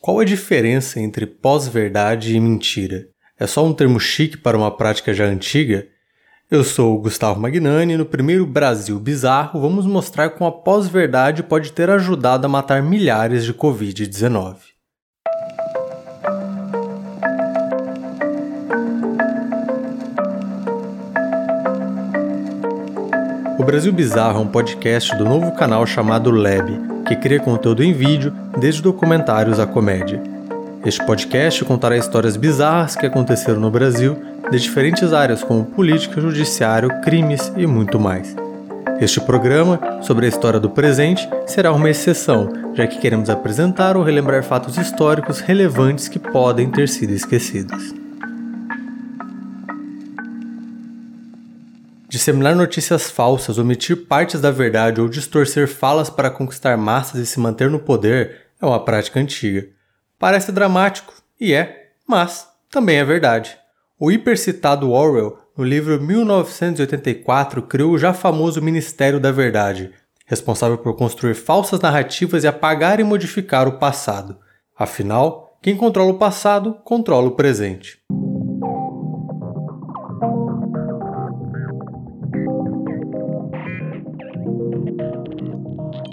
Qual a diferença entre pós-verdade e mentira? É só um termo chique para uma prática já antiga? Eu sou o Gustavo Magnani e no primeiro Brasil Bizarro vamos mostrar como a pós-verdade pode ter ajudado a matar milhares de Covid-19. O Brasil Bizarro é um podcast do novo canal chamado Lab que cria conteúdo em vídeo, desde documentários à comédia. Este podcast contará histórias bizarras que aconteceram no Brasil, de diferentes áreas como política, judiciário, crimes e muito mais. Este programa, sobre a história do presente, será uma exceção, já que queremos apresentar ou relembrar fatos históricos relevantes que podem ter sido esquecidos. Disseminar notícias falsas, omitir partes da verdade ou distorcer falas para conquistar massas e se manter no poder é uma prática antiga. Parece dramático, e é, mas também é verdade. O hipercitado Orwell, no livro 1984, criou o já famoso Ministério da Verdade, responsável por construir falsas narrativas e apagar e modificar o passado. Afinal, quem controla o passado controla o presente.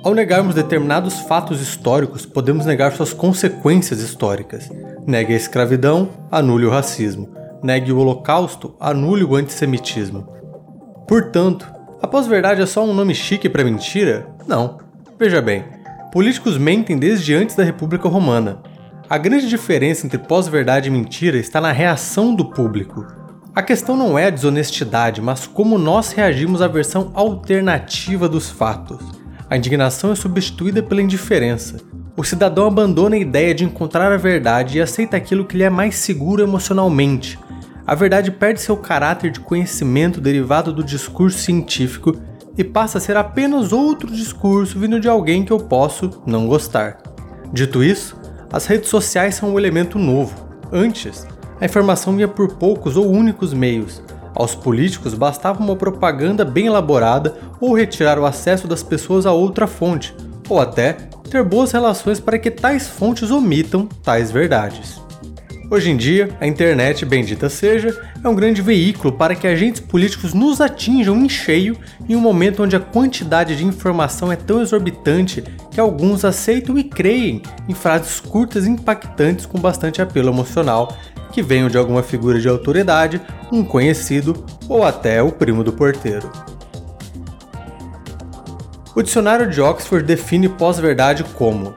Ao negarmos determinados fatos históricos, podemos negar suas consequências históricas. Negue a escravidão, anule o racismo. Negue o holocausto, anule o antissemitismo. Portanto, a pós-verdade é só um nome chique para mentira? Não. Veja bem, políticos mentem desde antes da República Romana. A grande diferença entre pós-verdade e mentira está na reação do público. A questão não é a desonestidade, mas como nós reagimos à versão alternativa dos fatos. A indignação é substituída pela indiferença. O cidadão abandona a ideia de encontrar a verdade e aceita aquilo que lhe é mais seguro emocionalmente. A verdade perde seu caráter de conhecimento derivado do discurso científico e passa a ser apenas outro discurso vindo de alguém que eu posso não gostar. Dito isso, as redes sociais são um elemento novo. Antes, a informação vinha por poucos ou únicos meios, aos políticos bastava uma propaganda bem elaborada ou retirar o acesso das pessoas a outra fonte, ou até ter boas relações para que tais fontes omitam tais verdades. Hoje em dia, a internet, bendita seja, é um grande veículo para que agentes políticos nos atinjam em cheio em um momento onde a quantidade de informação é tão exorbitante que alguns aceitam e creem em frases curtas e impactantes com bastante apelo emocional que venham de alguma figura de autoridade, um conhecido ou até o primo do porteiro. O dicionário de Oxford define pós-verdade como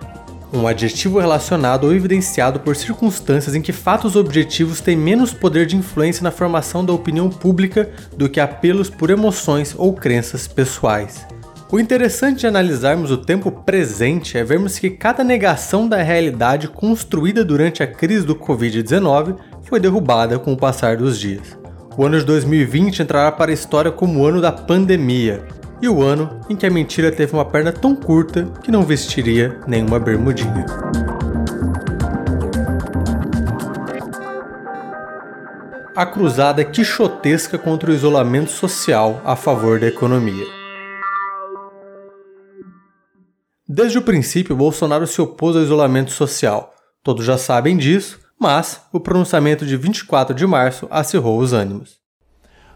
um adjetivo relacionado ou evidenciado por circunstâncias em que fatos objetivos têm menos poder de influência na formação da opinião pública do que apelos por emoções ou crenças pessoais. O interessante de analisarmos o tempo presente é vermos que cada negação da realidade construída durante a crise do Covid-19 foi derrubada com o passar dos dias. O ano de 2020 entrará para a história como o ano da pandemia, e o ano em que a mentira teve uma perna tão curta que não vestiria nenhuma bermudinha. A cruzada quixotesca contra o isolamento social a favor da economia. Desde o princípio, Bolsonaro se opôs ao isolamento social. Todos já sabem disso, mas o pronunciamento de 24 de março acirrou os ânimos.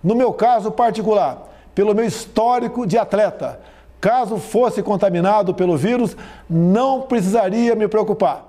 No meu caso particular, pelo meu histórico de atleta, caso fosse contaminado pelo vírus, não precisaria me preocupar.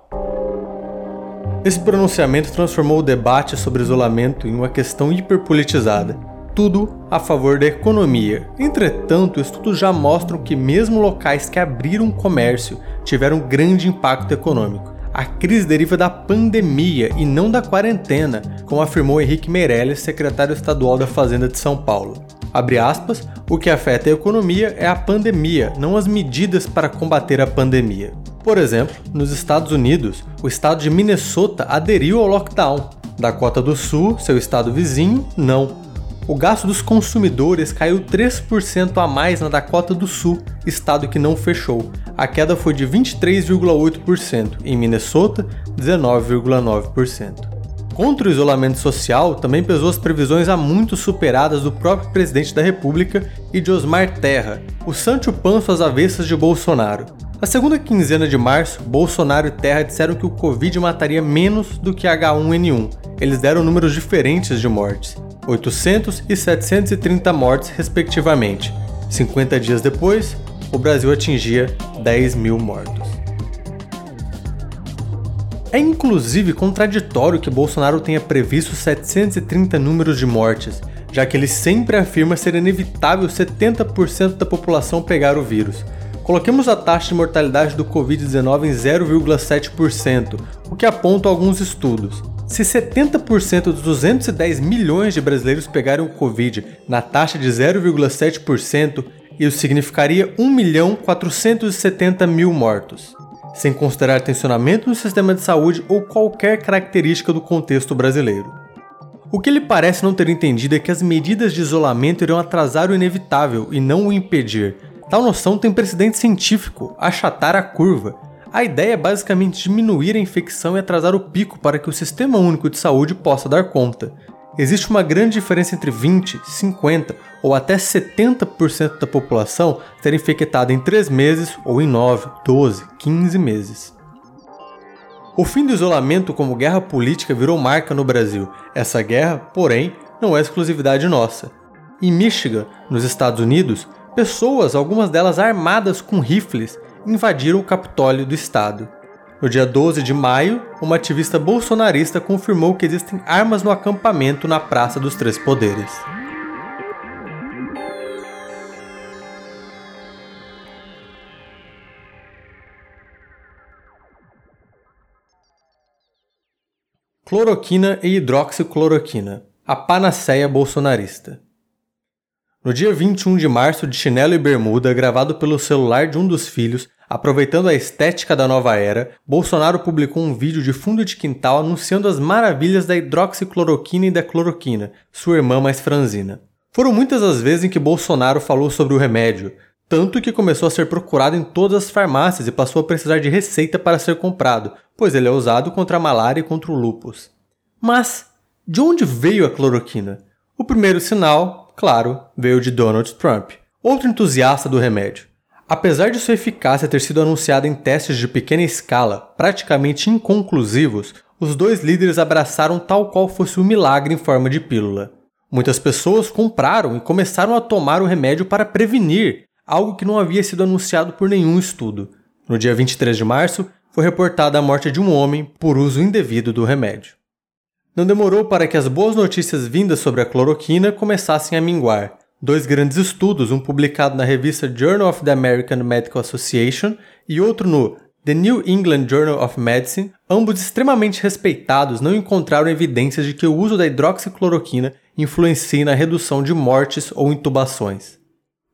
Esse pronunciamento transformou o debate sobre isolamento em uma questão hiperpolitizada tudo a favor da economia. Entretanto, estudos já mostram que mesmo locais que abriram comércio tiveram grande impacto econômico. A crise deriva da pandemia e não da quarentena, como afirmou Henrique Meirelles, secretário estadual da Fazenda de São Paulo. Abre aspas, o que afeta a economia é a pandemia, não as medidas para combater a pandemia. Por exemplo, nos Estados Unidos, o estado de Minnesota aderiu ao lockdown. Dakota do Sul, seu estado vizinho, não o gasto dos consumidores caiu 3% a mais na Dakota do Sul, estado que não fechou. A queda foi de 23,8%, em Minnesota, 19,9%. Contra o isolamento social também pesou as previsões há muito superadas do próprio presidente da República e de Osmar Terra, o Sancho Panço às avessas de Bolsonaro. Na segunda quinzena de março, Bolsonaro e Terra disseram que o Covid mataria menos do que H1N1. Eles deram números diferentes de mortes, 800 e 730 mortes, respectivamente. 50 dias depois, o Brasil atingia 10 mil mortos. É inclusive contraditório que Bolsonaro tenha previsto 730 números de mortes, já que ele sempre afirma ser inevitável 70% da população pegar o vírus. Coloquemos a taxa de mortalidade do Covid-19 em 0,7%, o que aponta alguns estudos. Se 70% dos 210 milhões de brasileiros pegarem o Covid na taxa de 0,7%, isso significaria 1.470.000 mil mortos sem considerar tensionamento no sistema de saúde ou qualquer característica do contexto brasileiro. O que ele parece não ter entendido é que as medidas de isolamento irão atrasar o inevitável e não o impedir. Tal noção tem precedente científico, achatar a curva. A ideia é basicamente diminuir a infecção e atrasar o pico para que o Sistema Único de Saúde possa dar conta. Existe uma grande diferença entre 20, 50 ou até 70% da população ser infectada em 3 meses ou em 9, 12, 15 meses. O fim do isolamento como guerra política virou marca no Brasil. Essa guerra, porém, não é exclusividade nossa. Em Michigan, nos Estados Unidos, pessoas, algumas delas armadas com rifles, invadiram o Capitólio do estado. No dia 12 de maio, uma ativista bolsonarista confirmou que existem armas no acampamento na Praça dos Três Poderes. Cloroquina e hidroxicloroquina, a panaceia bolsonarista. No dia 21 de março, de chinelo e bermuda, gravado pelo celular de um dos filhos, Aproveitando a estética da nova era, Bolsonaro publicou um vídeo de fundo de quintal anunciando as maravilhas da hidroxicloroquina e da cloroquina, sua irmã mais franzina. Foram muitas as vezes em que Bolsonaro falou sobre o remédio, tanto que começou a ser procurado em todas as farmácias e passou a precisar de receita para ser comprado, pois ele é usado contra a malária e contra o lúpus. Mas, de onde veio a cloroquina? O primeiro sinal, claro, veio de Donald Trump, outro entusiasta do remédio. Apesar de sua eficácia ter sido anunciada em testes de pequena escala, praticamente inconclusivos, os dois líderes abraçaram tal qual fosse um milagre em forma de pílula. Muitas pessoas compraram e começaram a tomar o remédio para prevenir, algo que não havia sido anunciado por nenhum estudo. No dia 23 de março, foi reportada a morte de um homem por uso indevido do remédio. Não demorou para que as boas notícias vindas sobre a cloroquina começassem a minguar. Dois grandes estudos, um publicado na revista Journal of the American Medical Association e outro no The New England Journal of Medicine, ambos extremamente respeitados, não encontraram evidências de que o uso da hidroxicloroquina influencie na redução de mortes ou intubações.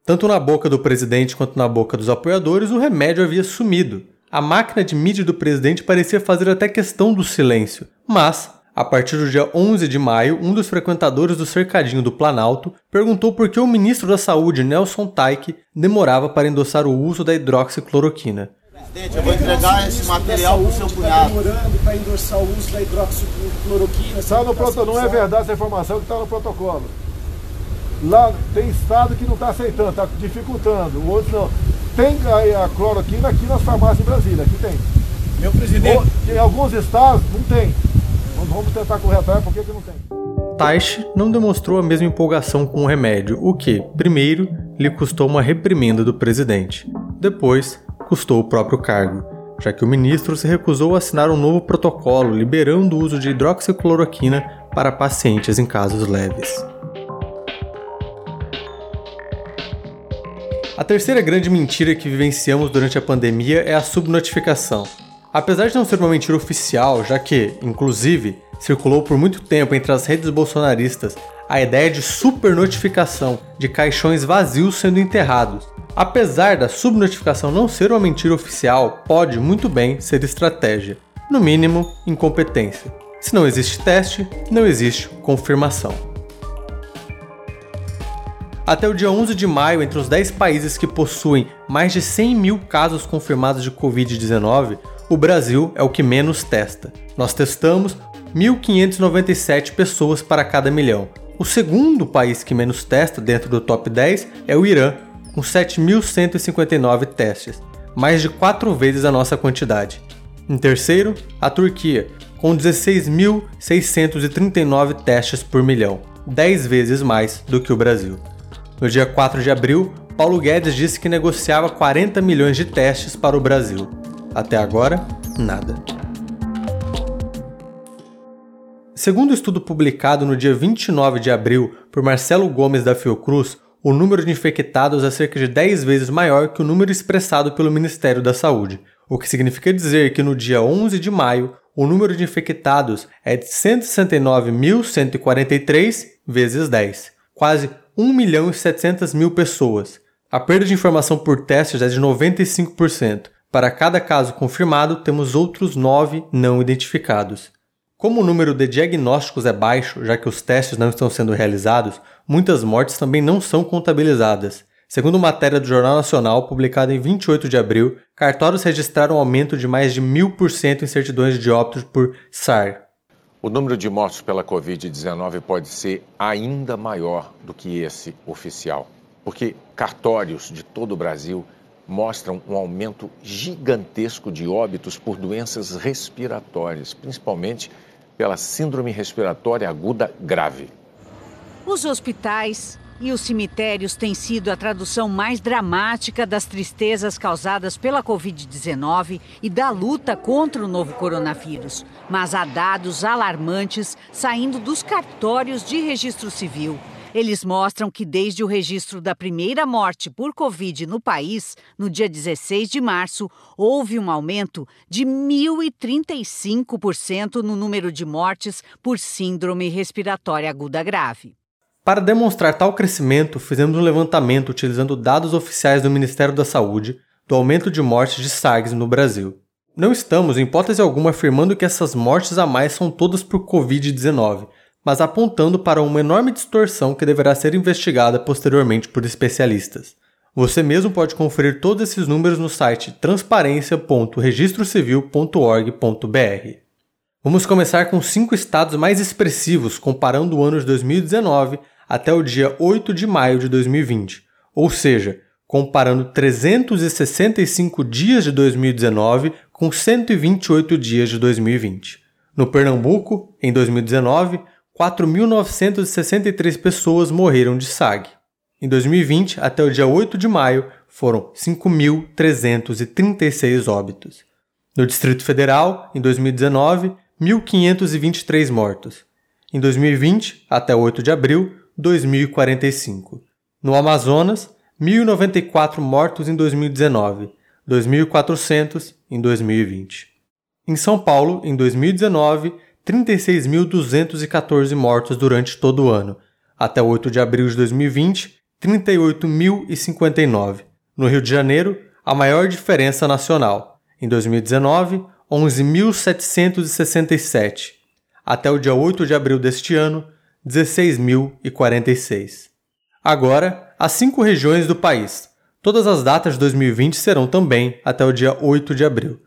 Tanto na boca do presidente quanto na boca dos apoiadores, o remédio havia sumido. A máquina de mídia do presidente parecia fazer até questão do silêncio, mas a partir do dia 11 de maio, um dos frequentadores do cercadinho do Planalto perguntou por que o ministro da Saúde, Nelson Taik, demorava para endossar o uso da hidroxicloroquina. Presidente, eu vou entregar esse material para o seu cunhado. demorando para endossar o uso da hidroxicloroquina. Está no protocolo, não é verdade essa informação que está no protocolo. Lá tem estado que não está aceitando, está dificultando. O outro não. Tem a, a cloroquina aqui nas farmácias em Brasília, aqui tem. Meu presidente. Em alguns estados não tem. Vamos tentar correr atrás, por que, que não tem? Taishi não demonstrou a mesma empolgação com o remédio, o que, primeiro, lhe custou uma reprimenda do presidente. Depois, custou o próprio cargo, já que o ministro se recusou a assinar um novo protocolo liberando o uso de hidroxicloroquina para pacientes em casos leves. A terceira grande mentira que vivenciamos durante a pandemia é a subnotificação. Apesar de não ser uma mentira oficial, já que, inclusive, circulou por muito tempo entre as redes bolsonaristas a ideia de supernotificação de caixões vazios sendo enterrados. Apesar da subnotificação não ser uma mentira oficial, pode muito bem ser estratégia. No mínimo, incompetência. Se não existe teste, não existe confirmação. Até o dia 11 de maio, entre os 10 países que possuem mais de 100 mil casos confirmados de Covid-19, o Brasil é o que menos testa. Nós testamos 1.597 pessoas para cada milhão. O segundo país que menos testa dentro do top 10 é o Irã, com 7.159 testes, mais de quatro vezes a nossa quantidade. Em terceiro, a Turquia, com 16.639 testes por milhão, 10 vezes mais do que o Brasil. No dia 4 de abril, Paulo Guedes disse que negociava 40 milhões de testes para o Brasil. Até agora, nada. Segundo o estudo publicado no dia 29 de abril por Marcelo Gomes da Fiocruz, o número de infectados é cerca de 10 vezes maior que o número expressado pelo Ministério da Saúde, o que significa dizer que no dia 11 de maio, o número de infectados é de 169.143 vezes 10, quase 1 milhão e 700 mil pessoas. A perda de informação por testes é de 95%. Para cada caso confirmado, temos outros 9 não identificados. Como o número de diagnósticos é baixo, já que os testes não estão sendo realizados, muitas mortes também não são contabilizadas. Segundo matéria do Jornal Nacional, publicada em 28 de abril, cartórios registraram um aumento de mais de 1000% em certidões de óbitos por SAR. O número de mortos pela Covid-19 pode ser ainda maior do que esse oficial, porque cartórios de todo o Brasil mostram um aumento gigantesco de óbitos por doenças respiratórias, principalmente pela Síndrome Respiratória Aguda Grave. Os hospitais e os cemitérios têm sido a tradução mais dramática das tristezas causadas pela Covid-19 e da luta contra o novo coronavírus. Mas há dados alarmantes saindo dos cartórios de registro civil. Eles mostram que desde o registro da primeira morte por Covid no país, no dia 16 de março, houve um aumento de 1.035% no número de mortes por síndrome respiratória aguda grave. Para demonstrar tal crescimento, fizemos um levantamento utilizando dados oficiais do Ministério da Saúde do aumento de mortes de SARS no Brasil. Não estamos, em hipótese alguma, afirmando que essas mortes a mais são todas por Covid-19, mas apontando para uma enorme distorção que deverá ser investigada posteriormente por especialistas. Você mesmo pode conferir todos esses números no site transparência.registrocivil.org.br. Vamos começar com cinco estados mais expressivos comparando o ano de 2019 até o dia 8 de maio de 2020, ou seja, comparando 365 dias de 2019 com 128 dias de 2020. No Pernambuco, em 2019, 4.963 pessoas morreram de SAG. Em 2020, até o dia 8 de maio, foram 5.336 óbitos. No Distrito Federal, em 2019, 1.523 mortos. Em 2020, até 8 de abril, 2.045. No Amazonas, 1.094 mortos em 2019, 2.400 em 2020. Em São Paulo, em 2019, 36.214 mortos durante todo o ano. Até 8 de abril de 2020, 38.059. No Rio de Janeiro, a maior diferença nacional. Em 2019, 11.767. Até o dia 8 de abril deste ano, 16.046. Agora, as cinco regiões do país. Todas as datas de 2020 serão também até o dia 8 de abril.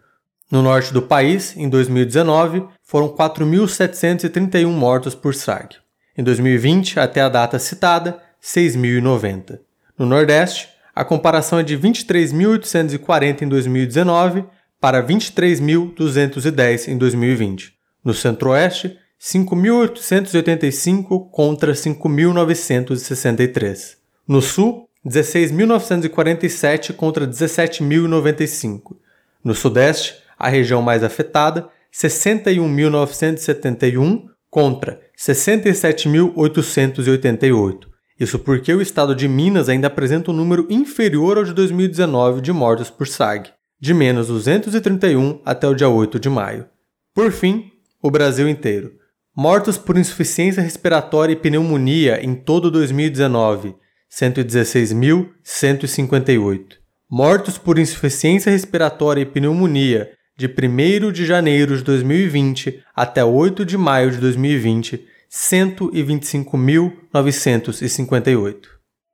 No norte do país, em 2019, foram 4.731 mortos por SARS. Em 2020, até a data citada, 6.090. No Nordeste, a comparação é de 23.840 em 2019 para 23.210 em 2020. No Centro-Oeste, 5.885 contra 5.963. No Sul, 16.947 contra 17.095. No Sudeste, a região mais afetada, 61.971 contra 67.888. Isso porque o estado de Minas ainda apresenta um número inferior ao de 2019 de mortos por SAG, de menos 231 até o dia 8 de maio. Por fim, o Brasil inteiro. Mortos por insuficiência respiratória e pneumonia em todo 2019, 116.158. Mortos por insuficiência respiratória e pneumonia de 1 de janeiro de 2020 até 8 de maio de 2020, 125.958.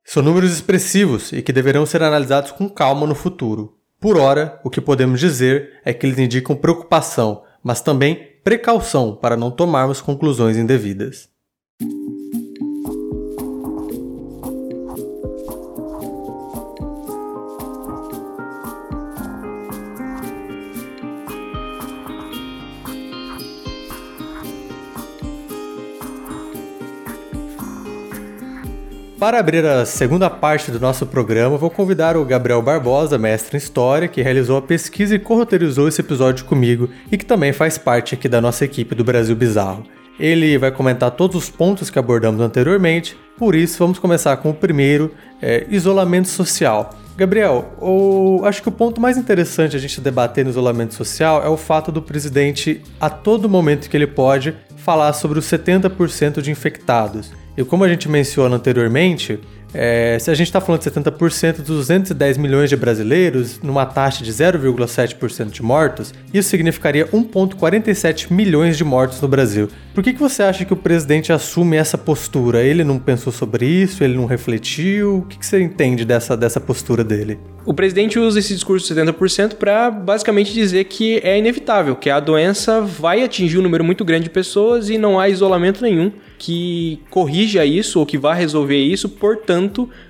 São números expressivos e que deverão ser analisados com calma no futuro. Por ora, o que podemos dizer é que eles indicam preocupação, mas também precaução para não tomarmos conclusões indevidas. Para abrir a segunda parte do nosso programa, vou convidar o Gabriel Barbosa, mestre em História, que realizou a pesquisa e corroterizou esse episódio comigo e que também faz parte aqui da nossa equipe do Brasil Bizarro. Ele vai comentar todos os pontos que abordamos anteriormente, por isso vamos começar com o primeiro, é, isolamento social. Gabriel, o, acho que o ponto mais interessante a gente debater no isolamento social é o fato do presidente, a todo momento que ele pode, falar sobre os 70% de infectados. E como a gente menciona anteriormente, é, se a gente está falando de 70% dos 210 milhões de brasileiros, numa taxa de 0,7% de mortos, isso significaria 1,47 milhões de mortos no Brasil. Por que, que você acha que o presidente assume essa postura? Ele não pensou sobre isso? Ele não refletiu? O que, que você entende dessa, dessa postura dele? O presidente usa esse discurso de 70% para basicamente dizer que é inevitável, que a doença vai atingir um número muito grande de pessoas e não há isolamento nenhum que corrija isso ou que vá resolver isso, portanto,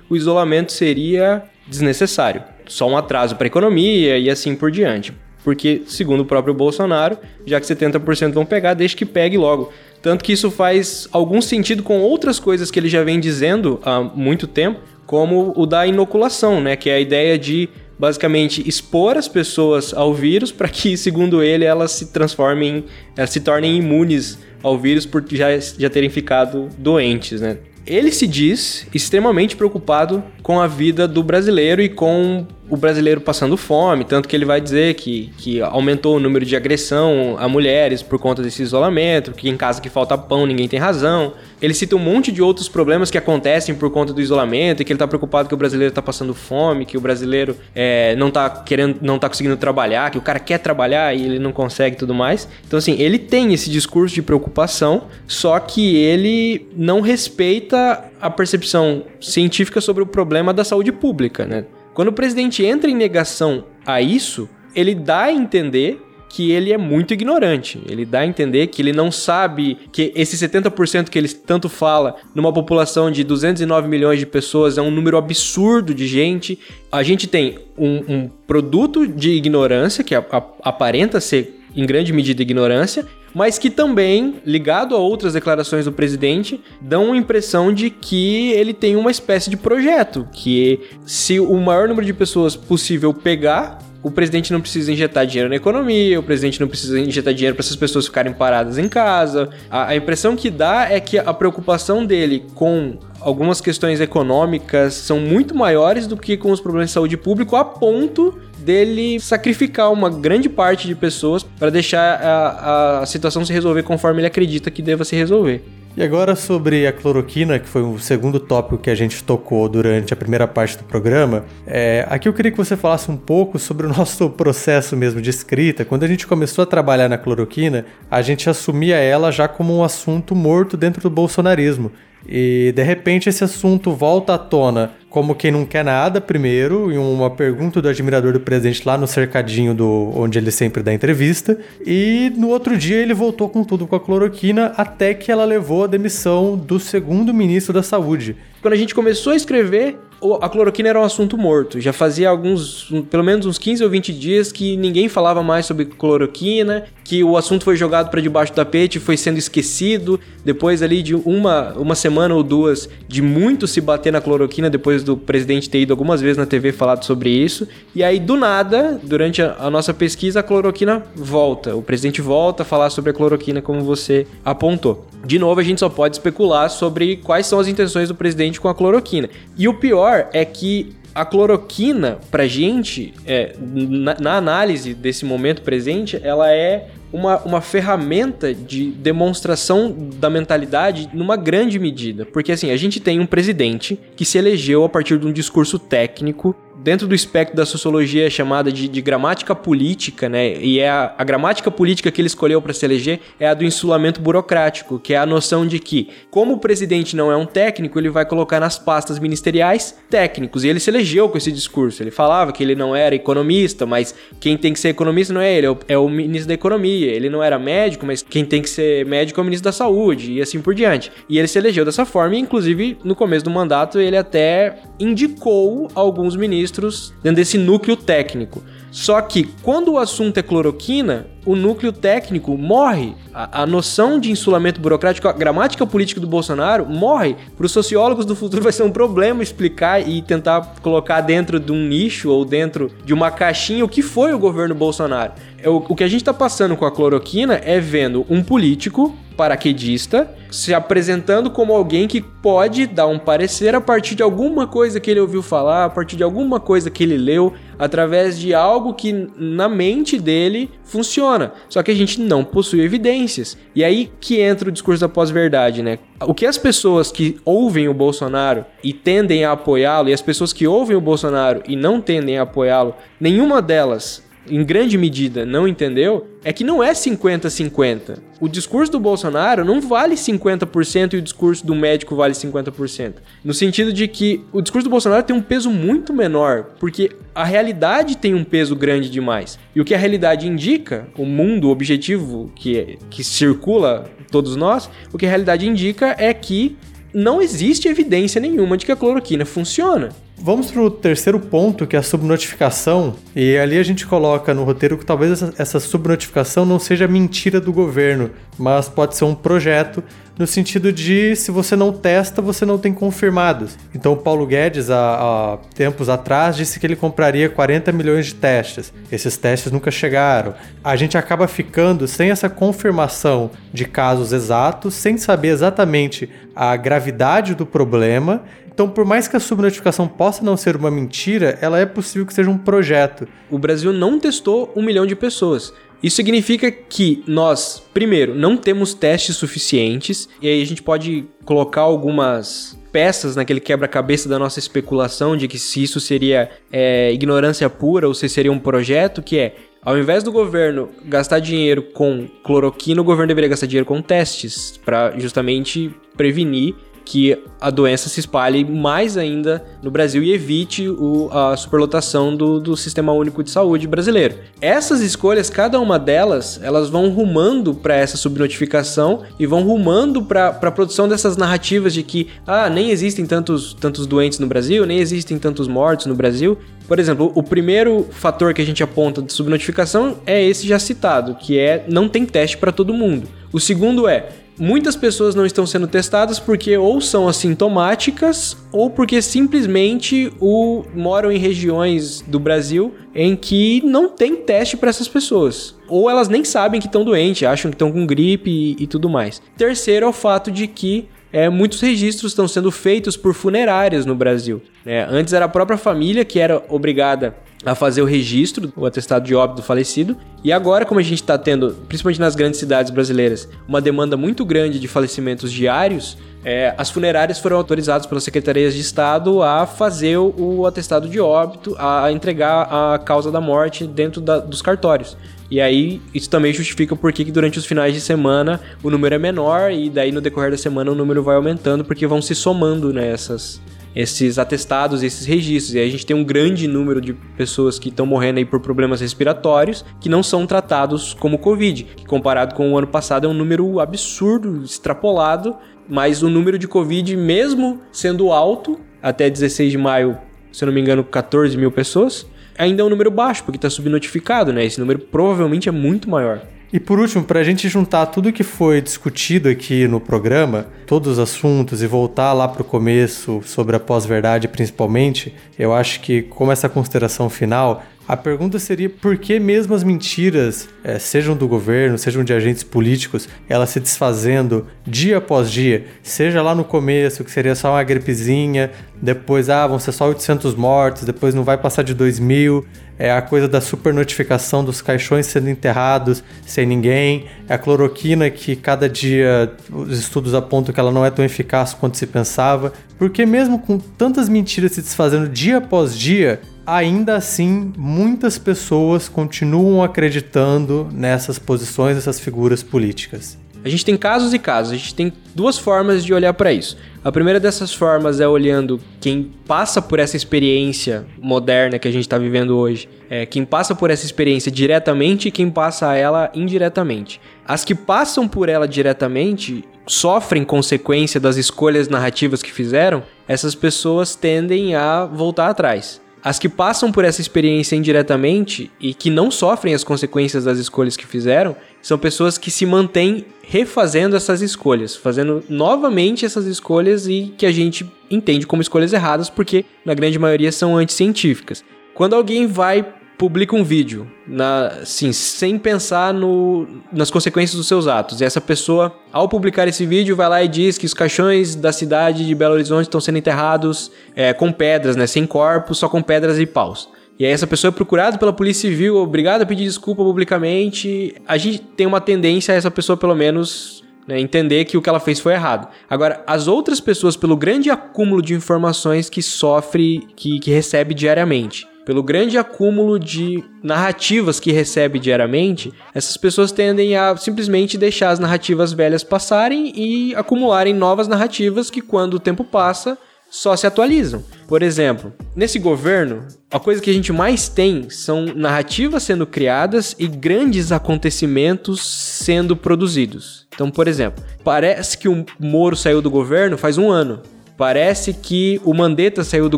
o isolamento seria desnecessário. Só um atraso para a economia e assim por diante. Porque, segundo o próprio Bolsonaro, já que 70% vão pegar, deixe que pegue logo. Tanto que isso faz algum sentido com outras coisas que ele já vem dizendo há muito tempo, como o da inoculação, né? Que é a ideia de basicamente expor as pessoas ao vírus para que, segundo ele, elas se transformem, elas se tornem imunes ao vírus por já, já terem ficado doentes, né? Ele se diz extremamente preocupado com a vida do brasileiro e com o brasileiro passando fome, tanto que ele vai dizer que, que aumentou o número de agressão a mulheres por conta desse isolamento, que em casa que falta pão ninguém tem razão. Ele cita um monte de outros problemas que acontecem por conta do isolamento e que ele tá preocupado que o brasileiro tá passando fome, que o brasileiro é, não tá querendo, não tá conseguindo trabalhar, que o cara quer trabalhar e ele não consegue e tudo mais. Então, assim, ele tem esse discurso de preocupação, só que ele não respeita a percepção científica sobre o problema da saúde pública, né? Quando o presidente entra em negação a isso, ele dá a entender que ele é muito ignorante. Ele dá a entender que ele não sabe que esse 70% que ele tanto fala numa população de 209 milhões de pessoas é um número absurdo de gente. A gente tem um, um produto de ignorância que a, a, aparenta ser em grande medida ignorância, mas que também, ligado a outras declarações do presidente, dão a impressão de que ele tem uma espécie de projeto, que se o maior número de pessoas possível pegar, o presidente não precisa injetar dinheiro na economia, o presidente não precisa injetar dinheiro para essas pessoas ficarem paradas em casa. A, a, impressão que dá é que a preocupação dele com algumas questões econômicas são muito maiores do que com os problemas de saúde pública, a ponto dele sacrificar uma grande parte de pessoas para deixar a, a situação se resolver conforme ele acredita que deva se resolver. E agora sobre a cloroquina, que foi o segundo tópico que a gente tocou durante a primeira parte do programa, é, aqui eu queria que você falasse um pouco sobre o nosso processo mesmo de escrita. Quando a gente começou a trabalhar na cloroquina, a gente assumia ela já como um assunto morto dentro do bolsonarismo. E de repente esse assunto volta à tona como quem não quer nada, primeiro, em uma pergunta do admirador do presidente lá no cercadinho do onde ele sempre dá entrevista. E no outro dia ele voltou com tudo com a cloroquina, até que ela levou a demissão do segundo ministro da Saúde. Quando a gente começou a escrever, a cloroquina era um assunto morto. Já fazia alguns, pelo menos uns 15 ou 20 dias que ninguém falava mais sobre cloroquina, que o assunto foi jogado para debaixo do tapete, foi sendo esquecido. Depois ali de uma, uma semana ou duas de muito se bater na cloroquina, depois do presidente ter ido algumas vezes na TV falado sobre isso. E aí, do nada, durante a, a nossa pesquisa, a cloroquina volta. O presidente volta a falar sobre a cloroquina, como você apontou. De novo, a gente só pode especular sobre quais são as intenções do presidente com a cloroquina. E o pior é que a cloroquina, pra gente, é, na, na, análise desse momento presente, ela é uma, uma ferramenta de demonstração da mentalidade numa grande medida. Porque assim, a gente tem um presidente que se elegeu a partir de um discurso técnico dentro do espectro da sociologia chamada de, de gramática política, né? E é a, a gramática política que ele escolheu para se eleger é a do insulamento burocrático, que é a noção de que, como o presidente não é um técnico, ele vai colocar nas pastas ministeriais técnicos. E ele se elegeu com esse discurso. Ele falava que ele não era economista, mas quem tem que ser economista não é ele, é o, é o ministro da economia. Ele não era médico, mas quem tem que ser médico é o ministro da saúde e assim por diante. E ele se elegeu dessa forma, e inclusive no começo do mandato ele até indicou alguns ministros dentro desse núcleo técnico. Só que quando o assunto é cloroquina, o núcleo técnico morre. A, a, noção de insulamento burocrático, a gramática política do Bolsonaro morre. Para os sociólogos do futuro vai ser um problema explicar e tentar colocar dentro de um nicho ou dentro de uma caixinha o que foi o governo Bolsonaro. É o, o que a gente está passando com a cloroquina é vendo um político paraquedista se apresentando como alguém que pode dar um parecer a partir de alguma coisa que ele ouviu falar, a partir de alguma coisa que ele leu, através de algo que na mente dele funciona. Só que a gente não possui evidências. E aí que entra o discurso da pós-verdade, né? O que as pessoas que ouvem o Bolsonaro e tendem a apoiá-lo, e as pessoas que ouvem o Bolsonaro e não tendem a apoiá-lo, nenhuma delas em grande medida, não entendeu é que não é 50-50. O discurso do Bolsonaro não vale 50% e o discurso do médico vale 50%. No sentido de que o discurso do Bolsonaro tem um peso muito menor, porque a realidade tem um peso grande demais. E o que a realidade indica, o mundo objetivo que, que circula todos nós, o que a realidade indica é que não existe evidência nenhuma de que a cloroquina funciona. Vamos para o terceiro ponto, que é a subnotificação. E ali a gente coloca no roteiro que talvez essa, subnotificação não seja mentira do governo, mas pode ser um projeto no sentido de se você não testa, você não tem confirmados. Então o Paulo Guedes, há, há, tempos atrás, disse que ele compraria 40 milhões de testes. Esses testes nunca chegaram. A gente acaba ficando sem essa confirmação de casos exatos, sem saber exatamente a gravidade do problema então, por mais que a subnotificação possa não ser uma mentira, ela é possível que seja um projeto. O Brasil não testou um milhão de pessoas. Isso significa que nós, primeiro, não temos testes suficientes, e aí a gente pode colocar algumas peças naquele quebra-cabeça da nossa especulação de que se isso seria é, ignorância pura ou se seria um projeto, que é ao invés do governo gastar dinheiro com cloroquina, o governo deveria gastar dinheiro com testes para justamente prevenir que a doença se espalhe mais ainda no Brasil e evite o, a superlotação do, do Sistema Único de Saúde brasileiro. Essas escolhas, cada uma delas, elas vão rumando para essa subnotificação e vão rumando para a produção dessas narrativas de que ah, nem existem tantos, tantos doentes no Brasil, nem existem tantos mortos no Brasil. Por exemplo, o primeiro fator que a gente aponta de subnotificação é esse já citado, que é não tem teste para todo mundo. O segundo é muitas pessoas não estão sendo testadas porque ou são assintomáticas ou porque simplesmente o, moram em regiões do Brasil em que não tem teste para essas pessoas. Ou elas nem sabem que estão doentes, acham que estão com gripe e, e, tudo mais. Terceiro é o fato de que é, muitos registros estão sendo feitos por funerárias no Brasil. É, antes era a própria família que era obrigada a fazer o registro, o atestado de óbito do falecido. E agora, como a gente está tendo, principalmente nas grandes cidades brasileiras, uma demanda muito grande de falecimentos diários, é, as funerárias foram autorizadas pelas secretarias de Estado a fazer o, atestado de óbito, a, a, entregar a causa da morte dentro da, dos cartórios. E aí, isso também justifica por que durante os finais de semana o número é menor e daí no decorrer da semana o número vai aumentando porque vão se somando nessas, né, esses atestados, esses registros. E aí a gente tem um grande número de pessoas que estão morrendo aí por problemas respiratórios que não são tratados como Covid, que comparado com o ano passado é um número absurdo, extrapolado, mas o número de Covid, mesmo sendo alto, até 16 de maio, se eu não me engano, 14 mil pessoas, ainda é um número baixo, porque está subnotificado, né? Esse número provavelmente é muito maior. E por último, para a gente juntar tudo que foi discutido aqui no programa, todos os assuntos e voltar lá para o começo sobre a pós-verdade principalmente, eu acho que como essa consideração final, a pergunta seria por que mesmo as mentiras, é, sejam do governo, sejam de agentes políticos, elas se desfazendo dia após dia, seja lá no começo, que seria só uma gripezinha, depois, ah, vão ser só 800 mortos, depois não vai passar de 2 mil, é a coisa da super notificação dos caixões sendo enterrados sem ninguém, é a cloroquina que cada dia os estudos apontam que ela não é tão eficaz quanto se pensava, porque mesmo com tantas mentiras se desfazendo dia após dia, ainda assim muitas pessoas continuam acreditando nessas posições, nessas figuras políticas. A gente tem casos e casos, a gente tem duas formas de olhar para isso. A primeira dessas formas é olhando quem passa por essa experiência moderna que a gente está vivendo hoje, é, quem passa por essa experiência diretamente e quem passa ela indiretamente. As que passam por ela diretamente sofrem consequência das escolhas narrativas que fizeram, essas pessoas tendem a voltar atrás. As que passam por essa experiência indiretamente e que não sofrem as consequências das escolhas que fizeram, são pessoas que se mantêm refazendo essas escolhas, fazendo novamente essas escolhas e que a gente entende como escolhas erradas, porque na grande maioria são anticientíficas. Quando alguém vai publica um vídeo, na, assim, sem pensar no, nas consequências dos seus atos. E essa pessoa, ao publicar esse vídeo, vai lá e diz que os caixões da cidade de Belo Horizonte estão sendo enterrados é, com pedras, né, sem corpos, só com pedras e paus. E aí essa pessoa é procurada pela Polícia Civil, obrigada a pedir desculpa publicamente. A gente tem uma tendência a essa pessoa, pelo menos, né, entender que o que ela fez foi errado. Agora, as outras pessoas, pelo grande acúmulo de informações que sofre, que, que recebe diariamente, pelo grande acúmulo de narrativas que recebe diariamente, essas pessoas tendem a simplesmente deixar as narrativas velhas passarem e acumularem novas narrativas que, quando o tempo passa, só se atualizam. Por exemplo, nesse governo, a coisa que a gente mais tem são narrativas sendo criadas e grandes acontecimentos sendo produzidos. Então, por exemplo, parece que o Moro saiu do governo faz um ano. Parece que o Mandetta saiu do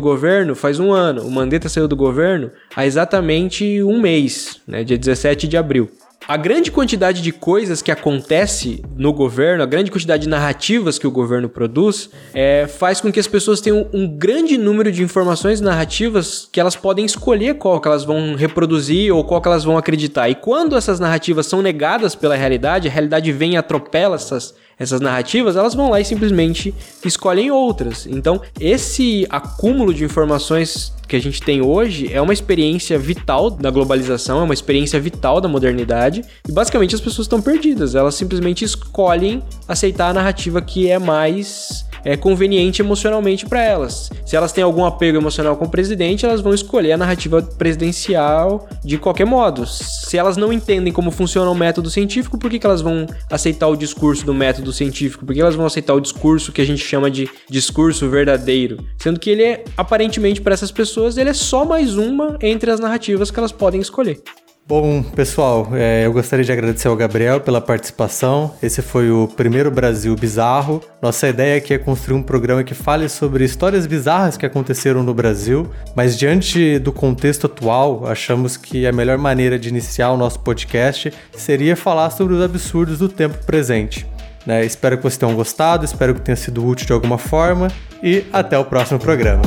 governo faz um ano. O Mandetta saiu do governo há exatamente um mês, né, dia 17 de abril. A grande quantidade de coisas que acontece no governo, a grande quantidade de narrativas que o governo produz, é, faz com que as pessoas tenham um grande número de informações narrativas que elas podem escolher qual que elas vão reproduzir ou qual que elas vão acreditar. E quando essas narrativas são negadas pela realidade, a realidade vem e atropela essas essas narrativas, elas vão lá e simplesmente escolhem outras. Então, esse acúmulo de informações que a gente tem hoje é uma experiência vital da globalização, é uma experiência vital da modernidade, e basicamente as pessoas estão perdidas, elas simplesmente escolhem aceitar a narrativa que é mais é conveniente emocionalmente para elas. Se elas têm algum apego emocional com o presidente, elas vão escolher a narrativa presidencial de qualquer modo. Se elas não entendem como funciona o método científico, por que, que elas vão aceitar o discurso do método científico? Por que elas vão aceitar o discurso que a gente chama de discurso verdadeiro? Sendo que ele é, aparentemente, para essas pessoas, ele é só mais uma entre as narrativas que elas podem escolher. Bom, pessoal, é, eu gostaria de agradecer ao Gabriel pela participação. Esse foi o primeiro Brasil Bizarro. Nossa ideia aqui é construir um programa que fale sobre histórias bizarras que aconteceram no Brasil, mas diante do contexto atual, achamos que a melhor maneira de iniciar o nosso podcast seria falar sobre os absurdos do tempo presente. Né? Espero que vocês tenham gostado, espero que tenha sido útil de alguma forma e até o próximo programa.